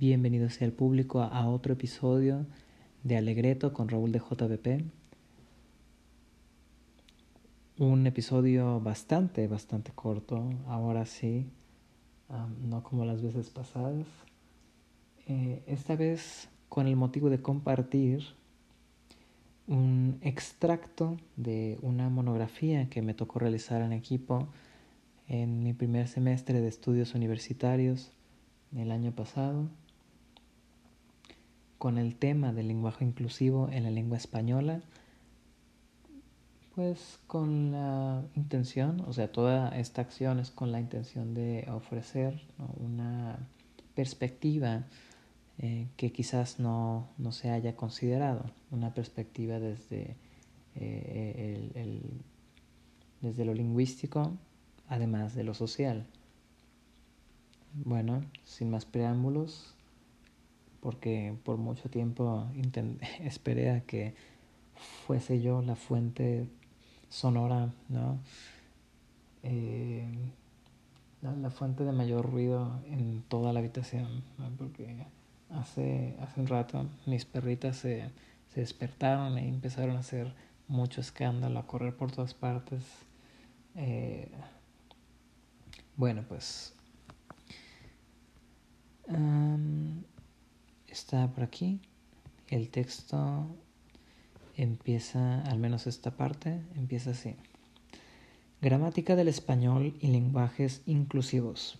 Bienvenido sea el público a otro episodio de Alegreto con Raúl de JBP. Un episodio bastante, bastante corto, ahora sí, no como las veces pasadas. Eh, esta vez con el motivo de compartir un extracto de una monografía que me tocó realizar en equipo en mi primer semestre de estudios universitarios el año pasado con el tema del lenguaje inclusivo en la lengua española, pues con la intención, o sea, toda esta acción es con la intención de ofrecer una perspectiva eh, que quizás no, no, se haya considerado, una perspectiva desde, eh, el, desde lo lingüístico, además de lo social. Bueno, sin más preámbulos, porque por mucho tiempo esperé a que fuese yo la fuente sonora, ¿no? Eh, la, fuente de mayor ruido en toda la habitación, porque hace, hace un rato mis perritas se, se despertaron y empezaron a hacer mucho escándalo, a correr por todas partes. Eh, bueno, pues está por aquí. El texto empieza, al menos esta parte, empieza así. Gramática del español y lenguajes inclusivos.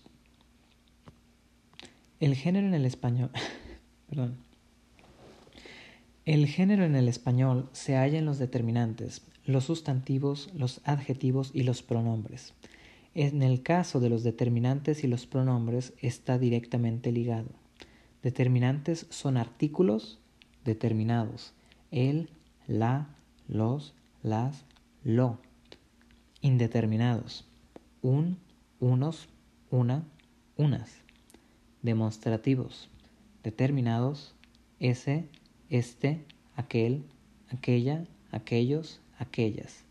El género en el español, perdón. El género en el español se halla en los determinantes, los sustantivos, los adjetivos y los pronombres. En el caso de los determinantes y los pronombres está directamente ligado. Determinantes son artículos determinados. El, la, los, las, lo. Indeterminados. Un, unos, una, unas. Demostrativos. Determinados. Ese, este, aquel, aquella, aquellos, aquellas.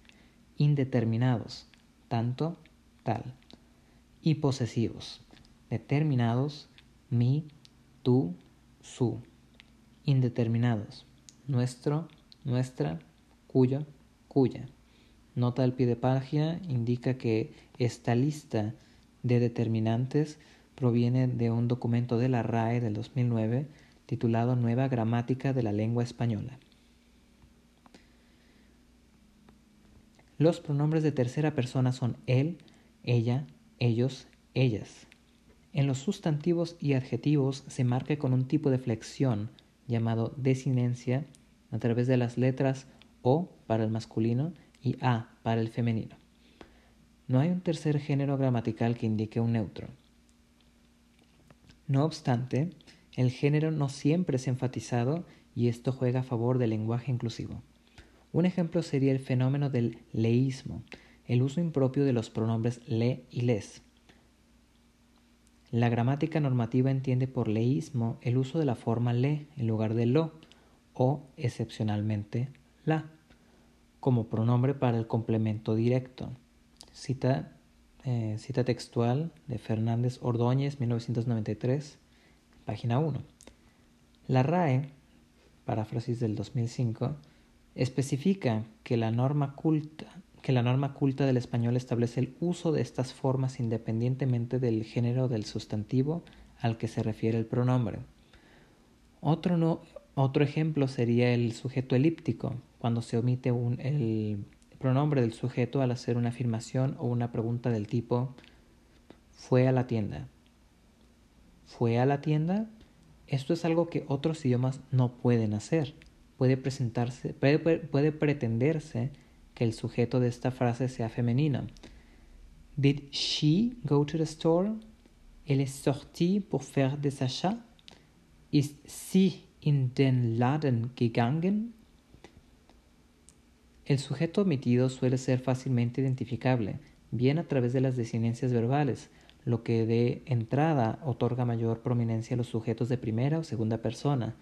Indeterminados. Tanto, tal. Y posesivos. Determinados. Mi, tú, su, indeterminados, nuestro, nuestra, cuyo, cuya. Nota al pie de página indica que esta lista de determinantes proviene de un documento de la RAE del 2009 titulado Nueva Gramática de la Lengua Española. Los pronombres de tercera persona son él, ella, ellos, ellas. En los sustantivos y adjetivos se marca con un tipo de flexión llamado desinencia a través de las letras O para el masculino y A para el femenino. No hay un tercer género gramatical que indique un neutro. No obstante, el género no siempre es enfatizado y esto juega a favor del lenguaje inclusivo. Un ejemplo sería el fenómeno del leísmo, el uso impropio de los pronombres le y les. La gramática normativa entiende por leísmo el uso de la forma le en lugar de lo o, excepcionalmente, la como pronombre para el complemento directo. Cita, eh, cita textual de Fernández Ordóñez, 1993, página 1. La RAE, paráfrasis del 2005, especifica que la norma culta que la norma culta del español establece el uso de estas formas independientemente del género del sustantivo al que se refiere el pronombre. Otro, otro ejemplo sería el sujeto elíptico, cuando se omite un, el pronombre del sujeto al hacer una afirmación o una pregunta del tipo fue a la tienda. ¿Fue a la tienda? Esto es algo que otros idiomas no pueden hacer. Puede presentarse, puede, puede pretenderse que el sujeto de esta frase sea femenino. Did she go to the store? Elle est sortie pour faire des achats? Ist sie in den Laden gegangen? El sujeto omitido suele ser fácilmente identificable, bien a través de las desinencias verbales, lo que de entrada otorga mayor prominencia a los sujetos de primera o segunda persona,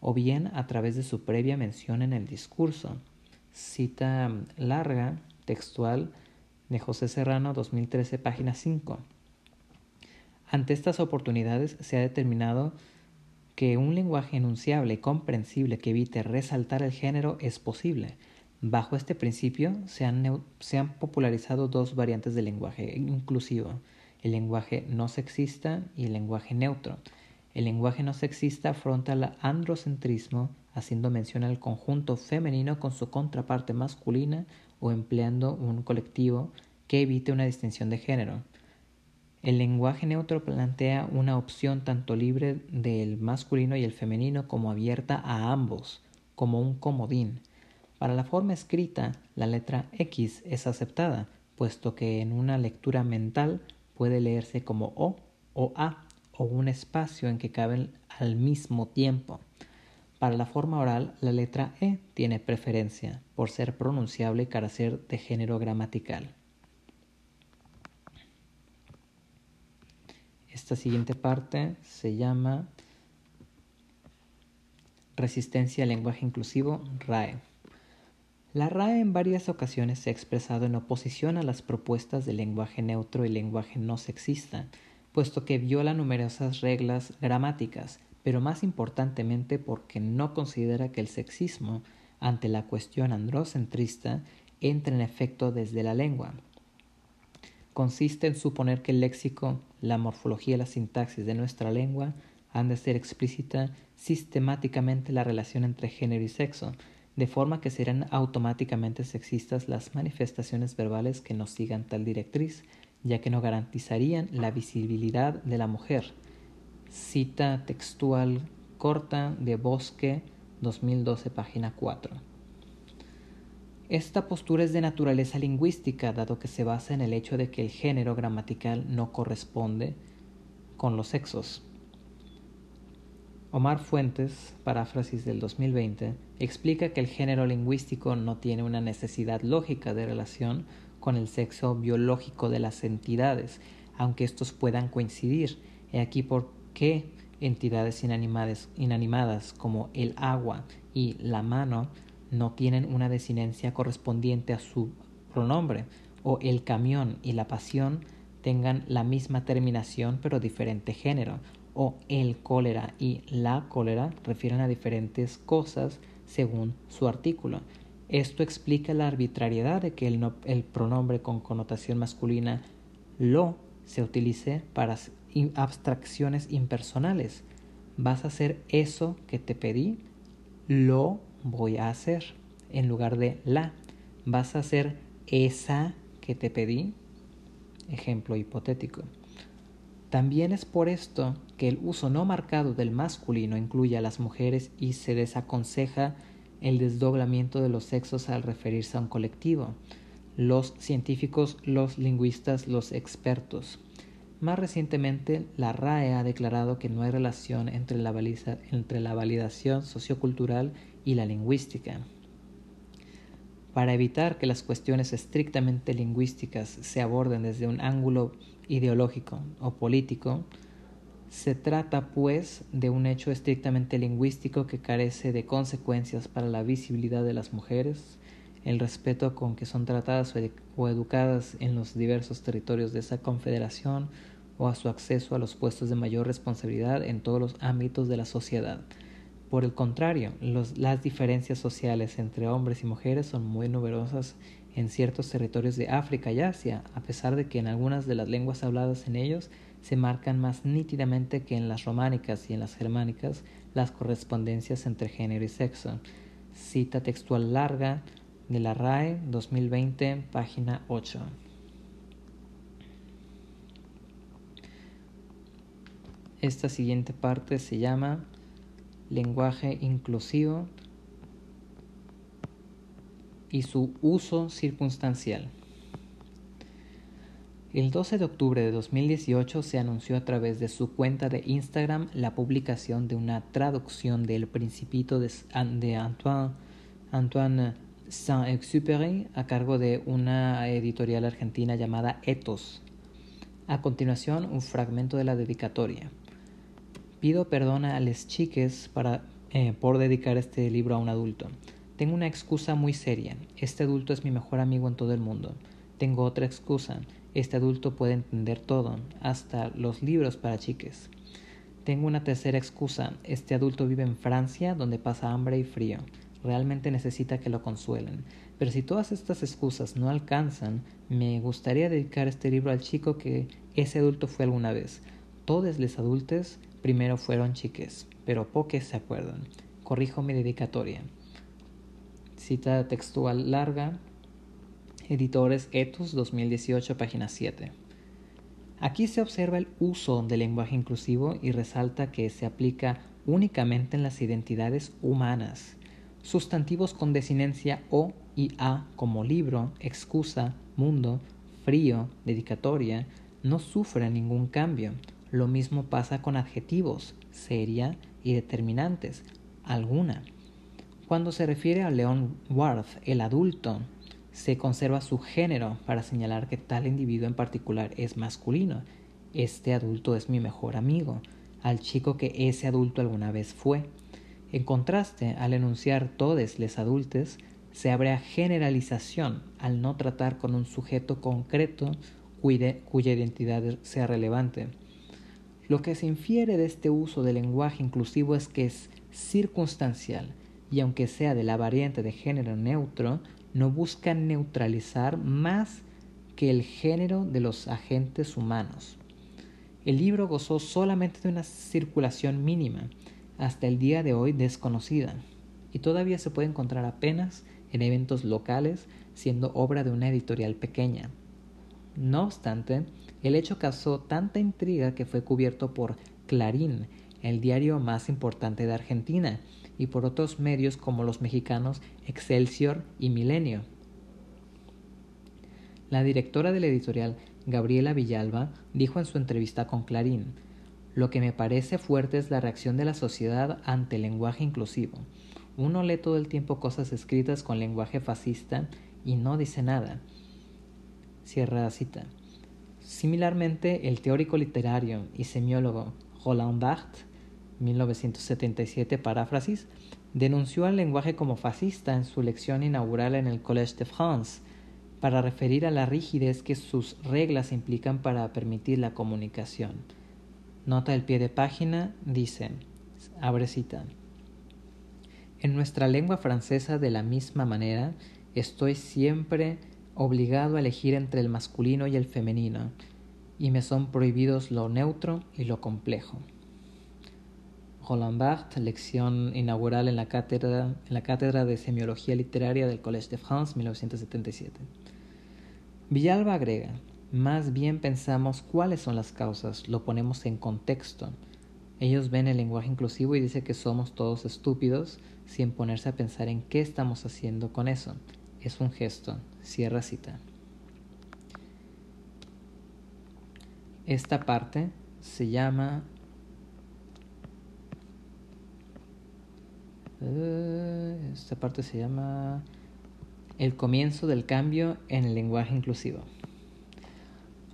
o bien a través de su previa mención en el discurso. Cita larga, textual, de José Serrano, 2013, página 5. Ante estas oportunidades se ha determinado que un lenguaje enunciable y comprensible que evite resaltar el género es posible. Bajo este principio se han, se han popularizado dos variantes del lenguaje inclusivo, el lenguaje no sexista y el lenguaje neutro. El lenguaje no sexista afronta el androcentrismo, haciendo mención al conjunto femenino con su contraparte masculina o empleando un colectivo que evite una distinción de género. El lenguaje neutro plantea una opción tanto libre del masculino y el femenino como abierta a ambos, como un comodín. Para la forma escrita, la letra X es aceptada, puesto que en una lectura mental puede leerse como O o A o un espacio en que caben al mismo tiempo. Para la forma oral, la letra E tiene preferencia por ser pronunciable y carecer de género gramatical. Esta siguiente parte se llama Resistencia al lenguaje inclusivo, RAE. La RAE en varias ocasiones se ha expresado en oposición a las propuestas de lenguaje neutro y lenguaje no sexista, puesto que viola numerosas reglas gramáticas, pero más importantemente porque no considera que el sexismo ante la cuestión androcentrista entre en efecto desde la lengua. Consiste en suponer que el léxico, la morfología y la sintaxis de nuestra lengua han de ser explícita sistemáticamente la relación entre género y sexo, de forma que serán automáticamente sexistas las manifestaciones verbales que no sigan tal directriz, ya que no garantizarían la visibilidad de la mujer. Cita textual corta de Bosque 2012, página 4. Esta postura es de naturaleza lingüística, dado que se basa en el hecho de que el género gramatical no corresponde con los sexos. Omar Fuentes, paráfrasis del 2020, explica que el género lingüístico no tiene una necesidad lógica de relación con el sexo biológico de las entidades, aunque estos puedan coincidir. He aquí por qué entidades inanimadas, inanimadas como el agua y la mano no tienen una desinencia correspondiente a su pronombre, o el camión y la pasión tengan la misma terminación pero diferente género, o el cólera y la cólera refieren a diferentes cosas según su artículo. Esto explica la arbitrariedad de que el, pronombre con connotación masculina lo se utilice para abstracciones impersonales. ¿Vas a hacer eso que te pedí? Lo voy a hacer. En lugar de la. ¿Vas a hacer esa que te pedí? Ejemplo hipotético. También es por esto que el uso no marcado del masculino incluye a las mujeres y se desaconseja el desdoblamiento de los sexos al referirse a un colectivo, los científicos, los lingüistas, los expertos. Más recientemente, la RAE ha declarado que no hay relación entre la, entre la validación sociocultural y la lingüística. Para evitar que las cuestiones estrictamente lingüísticas se aborden desde un ángulo ideológico o político, se trata, pues, de un hecho estrictamente lingüístico que carece de consecuencias para la visibilidad de las mujeres, el respeto con que son tratadas o educadas en los diversos territorios de esa confederación o a su acceso a los puestos de mayor responsabilidad en todos los ámbitos de la sociedad. Por el contrario, las diferencias sociales entre hombres y mujeres son muy numerosas en ciertos territorios de África y Asia, a pesar de que en algunas de las lenguas habladas en ellos se marcan más nítidamente que en las románicas y en las germánicas las correspondencias entre género y sexo. Cita textual larga de la RAE 2020, página 8. Esta siguiente parte se llama lenguaje inclusivo y su uso circunstancial. El 12 de octubre de 2018 se anunció a través de su cuenta de Instagram la publicación de una traducción del Principito de, Antoine, Antoine Saint-Exupéry a cargo de una editorial argentina llamada Ethos. A continuación, un fragmento de la dedicatoria. Pido perdón a las chiques para, eh, por dedicar este libro a un adulto. Tengo una excusa muy seria. Este adulto es mi mejor amigo en todo el mundo. Tengo otra excusa este adulto puede entender todo, hasta los libros para chiques. Tengo una tercera excusa. Este adulto vive en Francia, donde pasa hambre y frío. Realmente necesita que lo consuelen. Pero si todas estas excusas no alcanzan, me gustaría dedicar este libro al chico que ese adulto fue alguna vez. Todos los adultos primero fueron chiques, pero pocos se acuerdan. Corrijo mi dedicatoria. Cita textual larga. Editores Etus 2018, página 7. Aquí se observa el uso del lenguaje inclusivo y resalta que se aplica únicamente en las identidades humanas. Sustantivos con desinencia o y a como libro, excusa, mundo, frío, dedicatoria, no sufren ningún cambio. Lo mismo pasa con adjetivos, seria y determinantes, alguna. Cuando se refiere a Leon Worth, el adulto, se conserva su género para señalar que tal individuo en particular es masculino. Este adulto es mi mejor amigo, al chico que ese adulto alguna vez fue. En contraste, al enunciar todes les adultes, se abre a generalización al no tratar con un sujeto concreto cuya identidad sea relevante. Lo que se infiere de este uso del lenguaje inclusivo es que es circunstancial y aunque sea de la variante de género neutro, no busca neutralizar más que el género de los agentes humanos. El libro gozó solamente de una circulación mínima, hasta el día de hoy desconocida, y todavía se puede encontrar apenas en eventos locales, siendo obra de una editorial pequeña. No obstante, el hecho causó tanta intriga que fue cubierto por Clarín, el diario más importante de Argentina, y por otros medios como los mexicanos Excelsior y Milenio. La directora de la editorial, Gabriela Villalba, dijo en su entrevista con Clarín, Lo que me parece fuerte es la reacción de la sociedad ante el lenguaje inclusivo. Uno lee todo el tiempo cosas escritas con lenguaje fascista y no dice nada. Cierra la cita. Similarmente, el teórico literario y semiólogo Roland Barthes 1977, paráfrasis, denunció al lenguaje como fascista en su lección inaugural en el Collège de France, para referir a la rigidez que sus reglas implican para permitir la comunicación. Nota del pie de página dice, abre cita. En nuestra lengua francesa, de la misma manera, estoy siempre obligado a elegir entre el masculino y el femenino, y me son prohibidos lo neutro y lo complejo. Roland Barthes, lección inaugural en la cátedra, cátedra de Semiología Literaria del Collège de France, 1977. Villalba agrega, más bien pensamos cuáles son las causas, lo ponemos en contexto. Ellos ven el lenguaje inclusivo y dicen que somos todos estúpidos sin ponerse a pensar en qué estamos haciendo con eso. Es un gesto. Cierra cita. Esta parte se llama Eh, esta parte se llama El comienzo del cambio en el lenguaje inclusivo.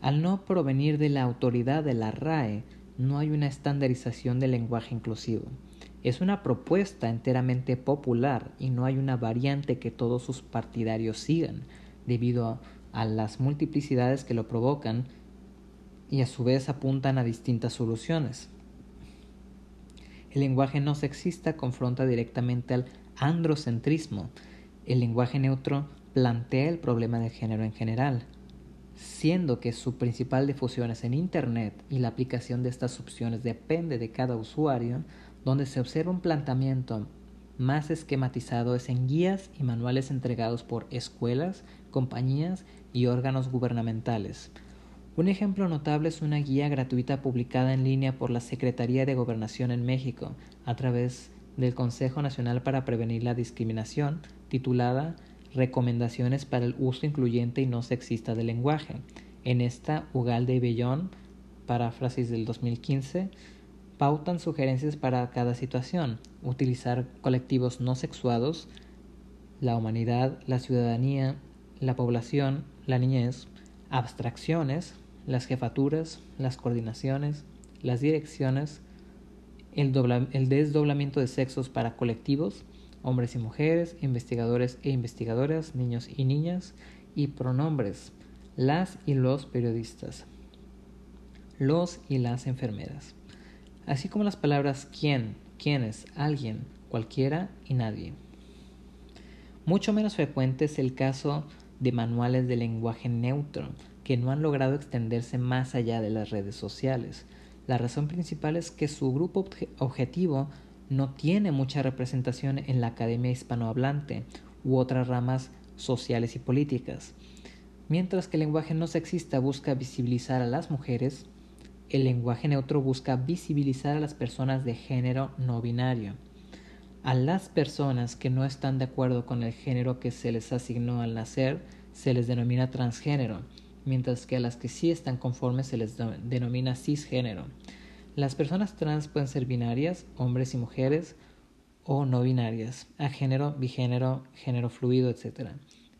Al no provenir de la autoridad de la RAE, no hay una estandarización del lenguaje inclusivo. Es una propuesta enteramente popular y no hay una variante que todos sus partidarios sigan, debido a las multiplicidades que lo provocan y a su vez apuntan a distintas soluciones. El lenguaje no sexista confronta directamente al androcentrismo. El lenguaje neutro plantea el problema del género en general, siendo que su principal difusión es en Internet y la aplicación de estas opciones depende de cada usuario, donde se observa un planteamiento más esquematizado es en guías y manuales entregados por escuelas, compañías y órganos gubernamentales. Un ejemplo notable es una guía gratuita publicada en línea por la Secretaría de Gobernación en México a través del Consejo Nacional para Prevenir la Discriminación, titulada Recomendaciones para el uso incluyente y no sexista del lenguaje. En esta, Ugalde y Bellón, paráfrasis del 2015, pautan sugerencias para cada situación, utilizar colectivos no sexuados, la humanidad, la ciudadanía, la población, la niñez, abstracciones, las jefaturas, las coordinaciones, las direcciones, el, desdoblamiento de sexos para colectivos, hombres y mujeres, investigadores e investigadoras, niños y niñas, y pronombres, las y los periodistas, los y las enfermeras. Así como las palabras quién, quiénes, alguien, cualquiera y nadie. Mucho menos frecuente es el caso de manuales de lenguaje neutro, que no han logrado extenderse más allá de las redes sociales. La razón principal es que su grupo objetivo no tiene mucha representación en la academia hispanohablante u otras ramas sociales y políticas. Mientras que el lenguaje no sexista busca visibilizar a las mujeres, el lenguaje neutro busca visibilizar a las personas de género no binario. A las personas que no están de acuerdo con el género que se les asignó al nacer se les denomina transgénero, mientras que a las que sí están conformes se les denomina cisgénero. Las personas trans pueden ser binarias, hombres y mujeres, o no binarias, a género, bigénero, género fluido, etc.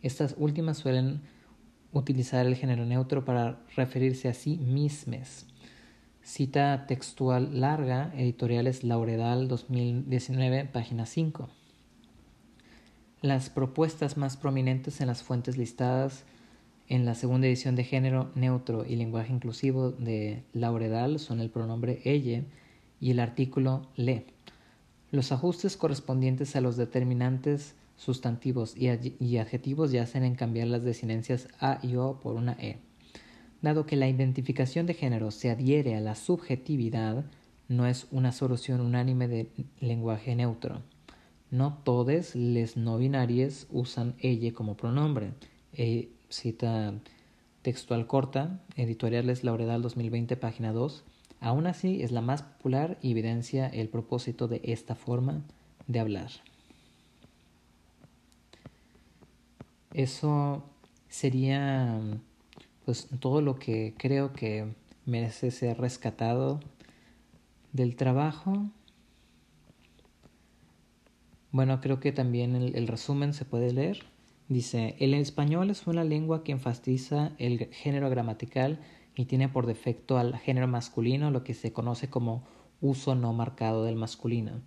Estas últimas suelen utilizar el género neutro para referirse a sí mismas. Cita textual larga, editoriales Lauredal 2019, página 5. Las propuestas más prominentes en las fuentes listadas en la segunda edición de género neutro y lenguaje inclusivo de Lauredal son el pronombre ella y el artículo le. Los ajustes correspondientes a los determinantes sustantivos y, adjetivos yacen en cambiar las desinencias a y o por una e. Dado que la identificación de género se adhiere a la subjetividad, no es una solución unánime de lenguaje neutro. No todos les no binarios usan ella como pronombre. E, cita textual corta, editoriales Lauredal 2020, página 2. Aún así, es la más popular y evidencia el propósito de esta forma de hablar. Eso sería pues todo lo que creo que merece ser rescatado del trabajo. Bueno, creo que también el, resumen se puede leer. Dice, el español es una lengua que enfatiza el género gramatical y tiene por defecto al género masculino, lo que se conoce como uso no marcado del masculino.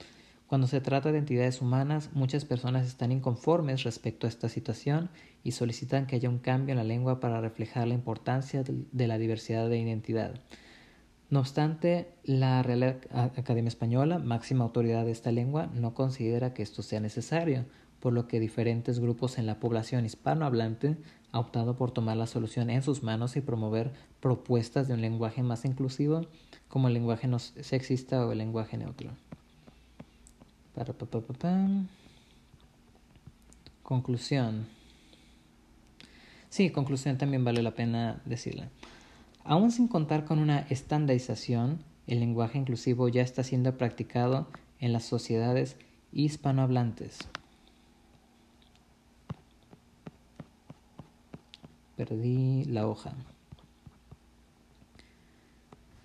Cuando se trata de entidades humanas, muchas personas están inconformes respecto a esta situación y solicitan que haya un cambio en la lengua para reflejar la importancia de la diversidad de identidad. No obstante, la Real Academia Española, máxima autoridad de esta lengua, no considera que esto sea necesario, por lo que diferentes grupos en la población hispanohablante han optado por tomar la solución en sus manos y promover propuestas de un lenguaje más inclusivo, como el lenguaje no sexista o el lenguaje neutro. Conclusión. Sí, conclusión también vale la pena decirla. Aún sin contar con una estandarización, el lenguaje inclusivo ya está siendo practicado en las sociedades hispanohablantes. Perdí la hoja.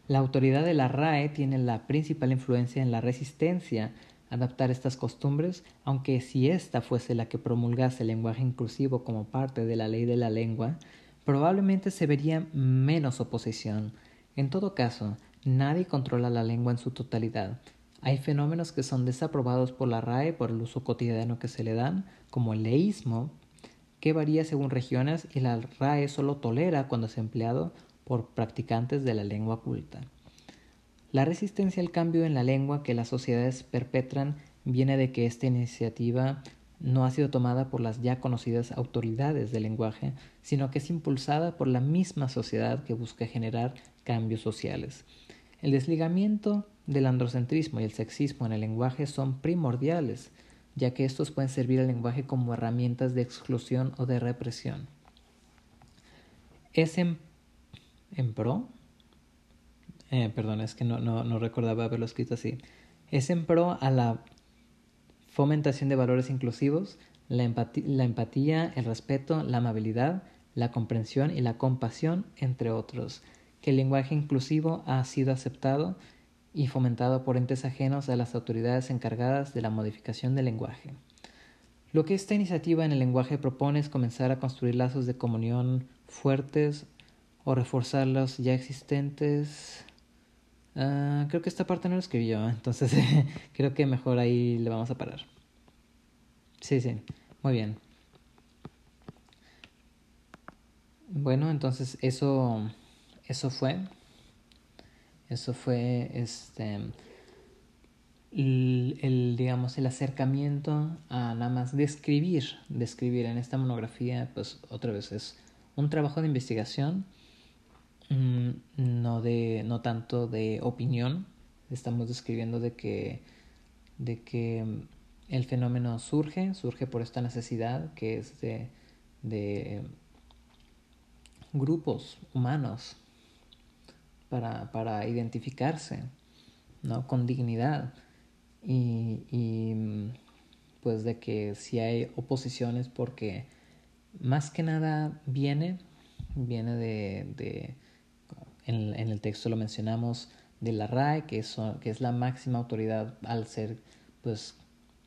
La autoridad de la RAE tiene la principal influencia en la resistencia adaptar estas costumbres, aunque si ésta fuese la que promulgase el lenguaje inclusivo como parte de la ley de la lengua, probablemente se vería menos oposición. En todo caso, nadie controla la lengua en su totalidad. Hay fenómenos que son desaprobados por la RAE por el uso cotidiano que se le dan, como el leísmo, que varía según regiones y la RAE solo tolera cuando es empleado por practicantes de la lengua culta. La resistencia al cambio en la lengua que las sociedades perpetran viene de que esta iniciativa no ha sido tomada por las ya conocidas autoridades del lenguaje, sino que es impulsada por la misma sociedad que busca generar cambios sociales. El desligamiento del androcentrismo y el sexismo en el lenguaje son primordiales, ya que estos pueden servir al lenguaje como herramientas de exclusión o de represión. Es en, en pro eh, perdón, es que no, no, no recordaba haberlo escrito así, es en pro a la fomentación de valores inclusivos, la, empatía, el respeto, la amabilidad, la comprensión y la compasión, entre otros, que el lenguaje inclusivo ha sido aceptado y fomentado por entes ajenos a las autoridades encargadas de la modificación del lenguaje. Lo que esta iniciativa en el lenguaje propone es comenzar a construir lazos de comunión fuertes o reforzar los ya existentes Ah, creo que esta parte no lo escribí yo, entonces creo que mejor ahí le vamos a parar. Sí, sí, muy bien. Bueno, entonces eso, eso fue, eso fue, este, el, digamos, el acercamiento a nada más describir, describir en esta monografía, pues otra vez es un trabajo de investigación, no, de, no tanto de opinión, estamos describiendo de que, de que el fenómeno surge, surge por esta necesidad que es de, de grupos humanos para, para identificarse ¿no? con dignidad y, y pues de que si hay oposiciones porque más que nada viene, viene de, de en, en, el texto lo mencionamos, de la RAE, que es, que es la máxima autoridad al ser pues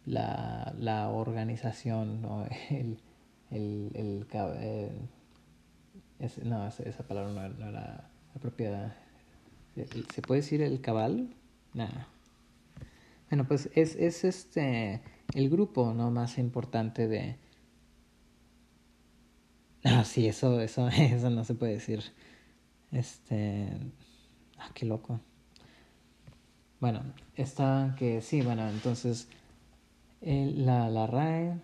la, la organización, ¿no? el, el, el, eh, no, esa, palabra no, no era apropiada. ¿Se puede decir el cabal? Nada. Bueno, pues es, es este el grupo no más importante de. Ah, sí, eso, eso, eso no se puede decir. Este. Ah, qué loco. Bueno, está que sí, bueno, entonces la, la RAE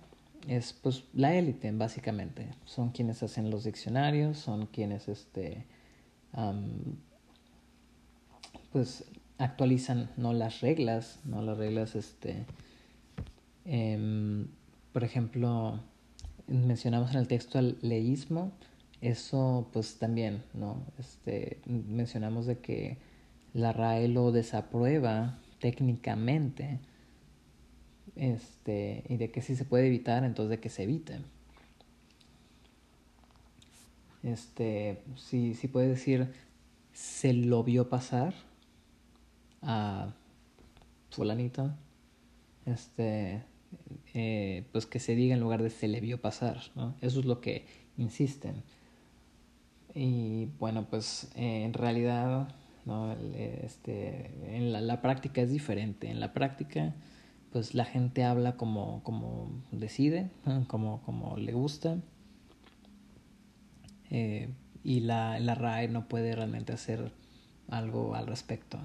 es pues la élite básicamente. Son quienes hacen los diccionarios, son quienes este pues actualizan no las reglas, no las reglas este em, por ejemplo mencionamos en el texto el leísmo, eso pues también, ¿no? Este mencionamos de que la RAE lo desaprueba técnicamente este, y de que si se puede evitar, entonces de que se evite. Este, si, si puede decir, se lo vio pasar a fulanito, este, eh, pues que se diga en lugar de se le vio pasar, ¿no? Eso es lo que insisten. Y bueno, pues en realidad, ¿no? este, en la, la práctica es diferente. En la práctica pues la gente habla como, como decide, como, como le gusta. Eh, y la, la RAE no puede realmente hacer algo al respecto.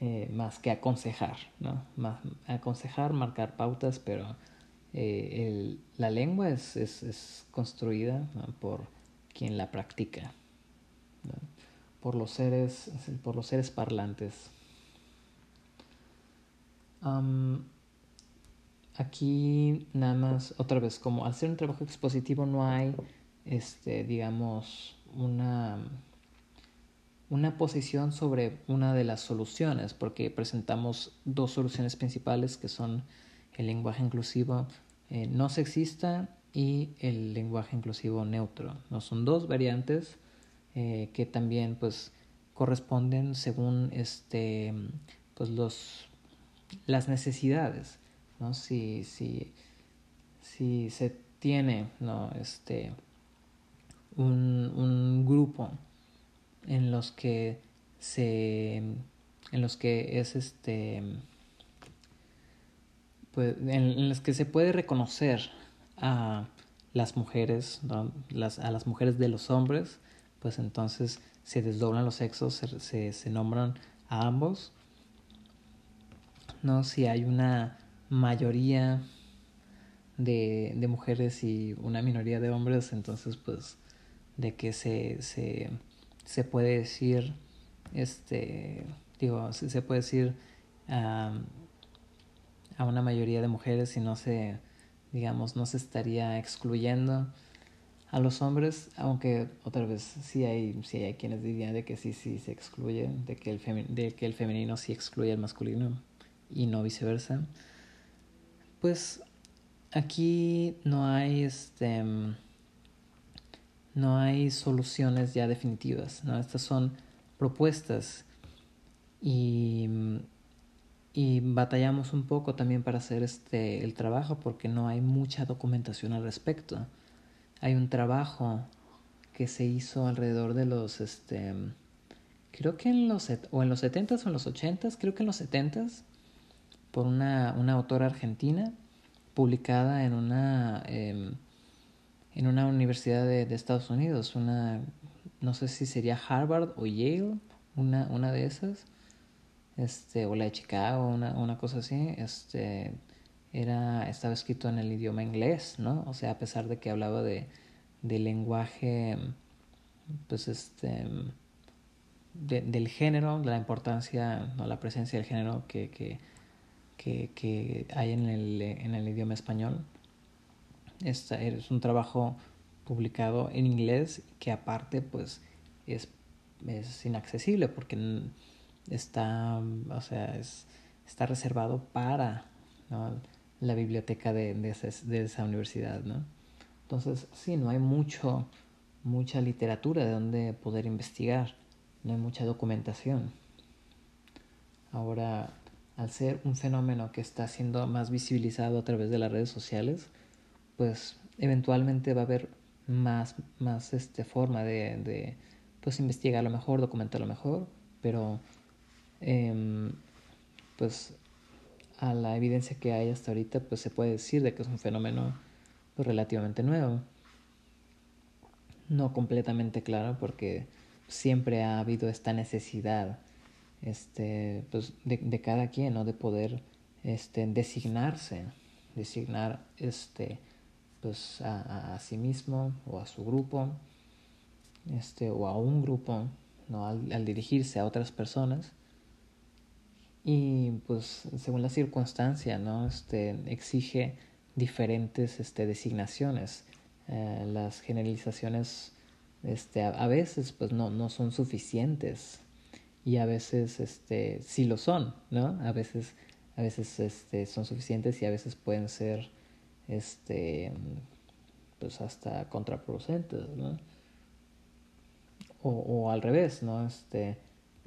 Eh, más que aconsejar, ¿no? Más, aconsejar, marcar pautas, pero eh, el, la lengua es, es, es construida por quien la practica, por, los seres, por los seres parlantes. Aquí nada más, otra vez, como al ser un trabajo expositivo no hay, este, digamos, una, una posición sobre una de las soluciones, porque presentamos dos soluciones principales que son el lenguaje inclusivo eh, no sexista y el lenguaje inclusivo neutro. ¿no? Son dos variantes eh, que también pues corresponden según este pues los las necesidades, ¿no? Si, si, si se tiene, ¿no? Este, un, un grupo en los que se en los que es este pues, en, los que se puede reconocer a las mujeres las, a las mujeres de los hombres pues entonces se desdoblan los sexos se, se, nombran a ambos ¿no? Si hay una mayoría de, de mujeres y una minoría de hombres, entonces pues de que se, se, se puede decir, este, digo, se puede decir a una mayoría de mujeres y no se, digamos, no se estaría excluyendo a los hombres, aunque otra vez sí hay, sí hay quienes dirían de que sí, sí se excluye, de que el, de que el femenino sí excluye al masculino y no viceversa, pues aquí no hay este no hay soluciones ya definitivas, ¿no? Estas son propuestas y, y batallamos un poco también para hacer este el trabajo porque no hay mucha documentación al respecto. Hay un trabajo que se hizo alrededor de los este creo que en los o en los 70s o en los 80s, creo que en los 70s por una, una autora argentina, publicada en una, em, en una universidad de, de, Estados Unidos, una, no sé si sería Harvard o Yale, una, una de esas. Este, o la de Chicago, una, una cosa así, este, era, estaba escrito en el idioma inglés, ¿no? O sea, a pesar de que hablaba de, de lenguaje, pues este, del género, de la importancia, ¿no? la presencia del género que, que, que, que hay en el, en el idioma español. Esta es un trabajo publicado en inglés que aparte pues es, es inaccesible porque está, o sea, es, está reservado para la biblioteca de, de, esa, de, esa, universidad, ¿no? Entonces, sí, no hay mucho, mucha literatura de donde poder investigar, no hay mucha documentación. Ahora, al ser un fenómeno que está siendo más visibilizado a través de las redes sociales, pues eventualmente va a haber más, más este, forma de, de pues investigarlo mejor, documentarlo mejor, pero eh, pues a la evidencia que hay hasta ahorita, pues se puede decir de que es un fenómeno pues, relativamente nuevo. No completamente claro porque siempre ha habido esta necesidad este, pues, de, de cada quien, ¿no? De poder este, designarse, designar este, pues, a, a, sí mismo o a su grupo, este, o a un grupo, ¿no? Al dirigirse a otras personas y pues según la circunstancia, ¿no? Este, exige diferentes este, designaciones. Eh, las generalizaciones este, a, a, veces pues no, no son suficientes y a veces este, sí lo son, ¿no? A veces, a veces este, son suficientes y a veces pueden ser este, pues hasta contraproducentes, ¿no? O, o al revés, ¿no? Este,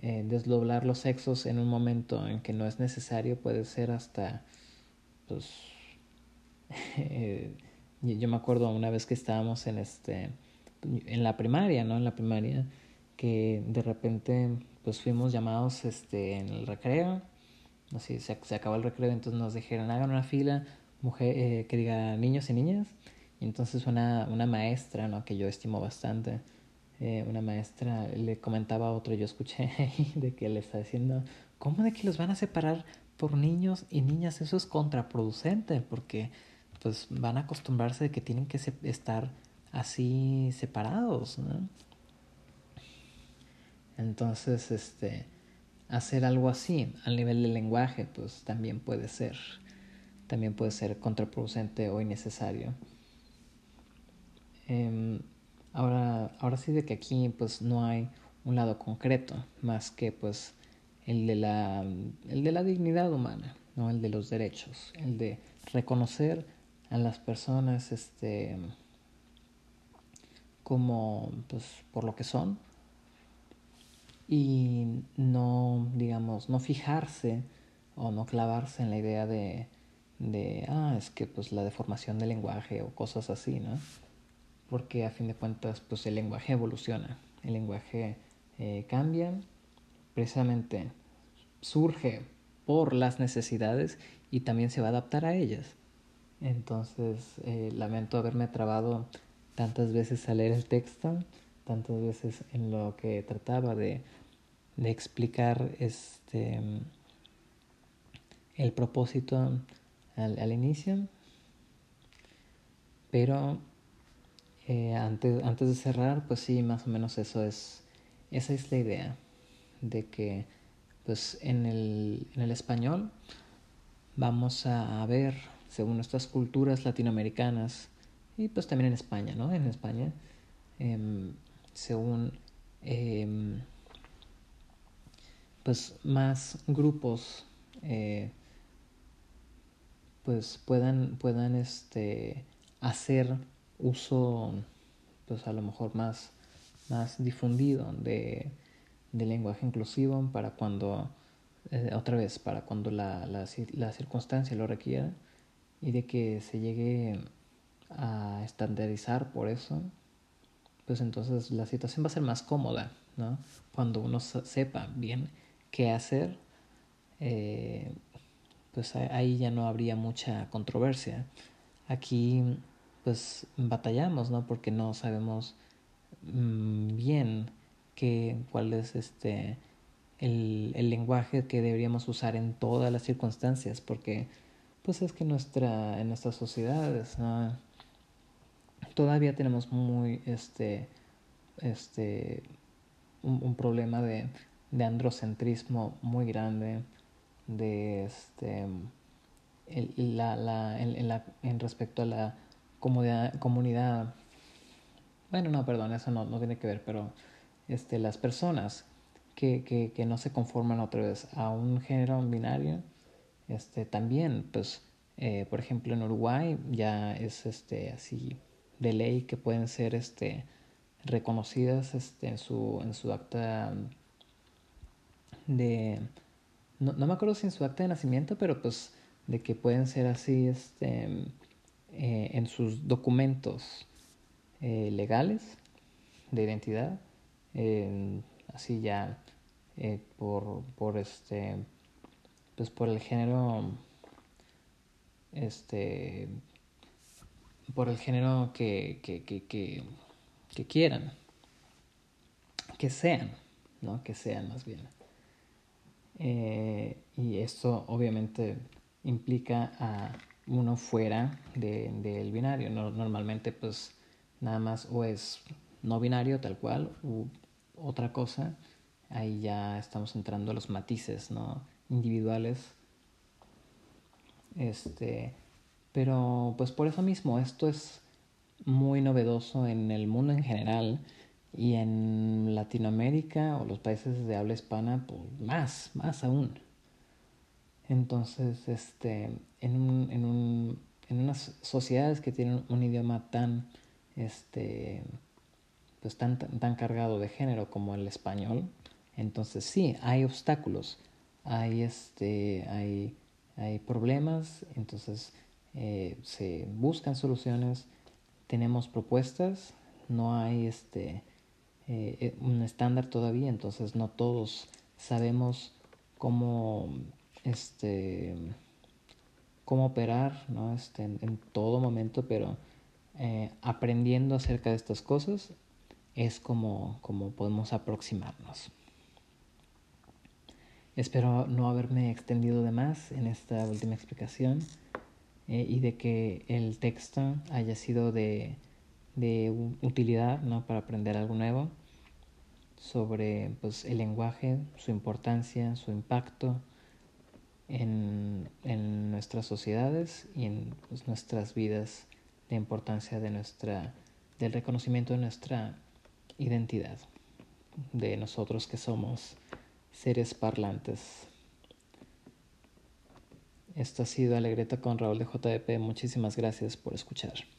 eh, desdoblar los sexos en un momento en que no es necesario puede ser hasta, pues, yo me acuerdo una vez que estábamos en este, en la primaria, ¿no? En la primaria, que de repente, pues fuimos llamados, este, en el recreo, así se, se acabó el recreo, entonces nos dijeron, hagan una fila, mujer, eh, que diga niños y niñas, y entonces una, una maestra, ¿no? Que yo estimo bastante, eh, una maestra le comentaba a otro, yo escuché de que le está diciendo, ¿cómo de que los van a separar por niños y niñas? Eso es contraproducente porque pues van a acostumbrarse de que tienen que estar así separados, ¿no? Entonces, este, hacer algo así al nivel del lenguaje, pues también puede ser, también puede ser contraproducente o innecesario. Eh, Ahora, ahora sí de que aquí pues no hay un lado concreto más que pues el de la, el de la dignidad humana, ¿no? el de los derechos, el de reconocer a las personas este, como pues por lo que son y no digamos no fijarse o no clavarse en la idea de, de ah es que pues la deformación del lenguaje o cosas así, ¿no? Porque a fin de cuentas pues el lenguaje evoluciona, el lenguaje eh, cambia, precisamente surge por las necesidades y también se va a adaptar a ellas. Entonces eh, lamento haberme trabado tantas veces a leer el texto, tantas veces en lo que trataba de, de explicar este el propósito al, al inicio, pero eh, antes, antes de cerrar, pues sí, más o menos eso es, esa es la idea, de que pues en el, en el español vamos a ver, según nuestras culturas latinoamericanas, y pues también en España, ¿no? En España, eh, según eh, pues más grupos eh, pues puedan, puedan este, hacer uso pues a lo mejor más, más difundido de, de lenguaje inclusivo para cuando, eh, otra vez, para cuando la, la, la circunstancia lo requiera y de que se llegue a estandarizar por eso, pues entonces la situación va a ser más cómoda, ¿no? Cuando uno sepa bien qué hacer, eh, pues ahí ya no habría mucha controversia. Aquí pues batallamos, ¿no? Porque no sabemos mmm, bien qué, cuál es este el, el, lenguaje que deberíamos usar en todas las circunstancias, porque pues es que nuestra, en nuestras sociedades todavía tenemos muy este, este, un, un problema de, de, androcentrismo muy grande, de este, el, la, la, en, la, en respecto a la comunidad, comunidad bueno, no, perdón, eso no, no tiene que ver, pero este, las personas que, que, que, no se conforman otra vez a un género binario, este, también, pues, eh, por ejemplo, en Uruguay ya es este, así de ley que pueden ser este, reconocidas este, en, su, en su acta de... No, no, me acuerdo si en su acta de nacimiento, pero pues de que pueden ser así este, eh, en sus documentos eh, legales de identidad, así ya eh, por, por este, pues por el género, este, por el género que, que, que, que, quieran, que sean, ¿no? Que sean más bien. Y esto obviamente implica a uno fuera del de, binario. No, normalmente pues nada más o es no binario tal cual u otra cosa, ahí ya estamos entrando a los matices, ¿no? individuales. Este, pero pues por eso mismo esto es muy novedoso en el mundo en general y en Latinoamérica o los países de habla hispana pues más, más aún. Entonces, este, en, un, en, un, en unas sociedades que tienen un idioma tan este, pues tan, tan cargado de género como el español, entonces sí, hay obstáculos, hay, este, hay, hay problemas, entonces eh, se buscan soluciones, tenemos propuestas, no hay este, eh, eh, un estándar todavía, entonces no todos sabemos cómo, este, cómo operar ¿no? este, en, todo momento, pero eh, aprendiendo acerca de estas cosas es como, como podemos aproximarnos. Espero no haberme extendido de más en esta última explicación eh, y de que el texto haya sido de, de utilidad ¿no? para aprender algo nuevo sobre pues, el lenguaje, su importancia, su impacto en, en nuestras sociedades y en pues, nuestras vidas la importancia de nuestra, del reconocimiento de nuestra identidad, de nosotros que somos seres parlantes. Esto ha sido Alegreta con Raúl de JDP. Muchísimas gracias por escuchar.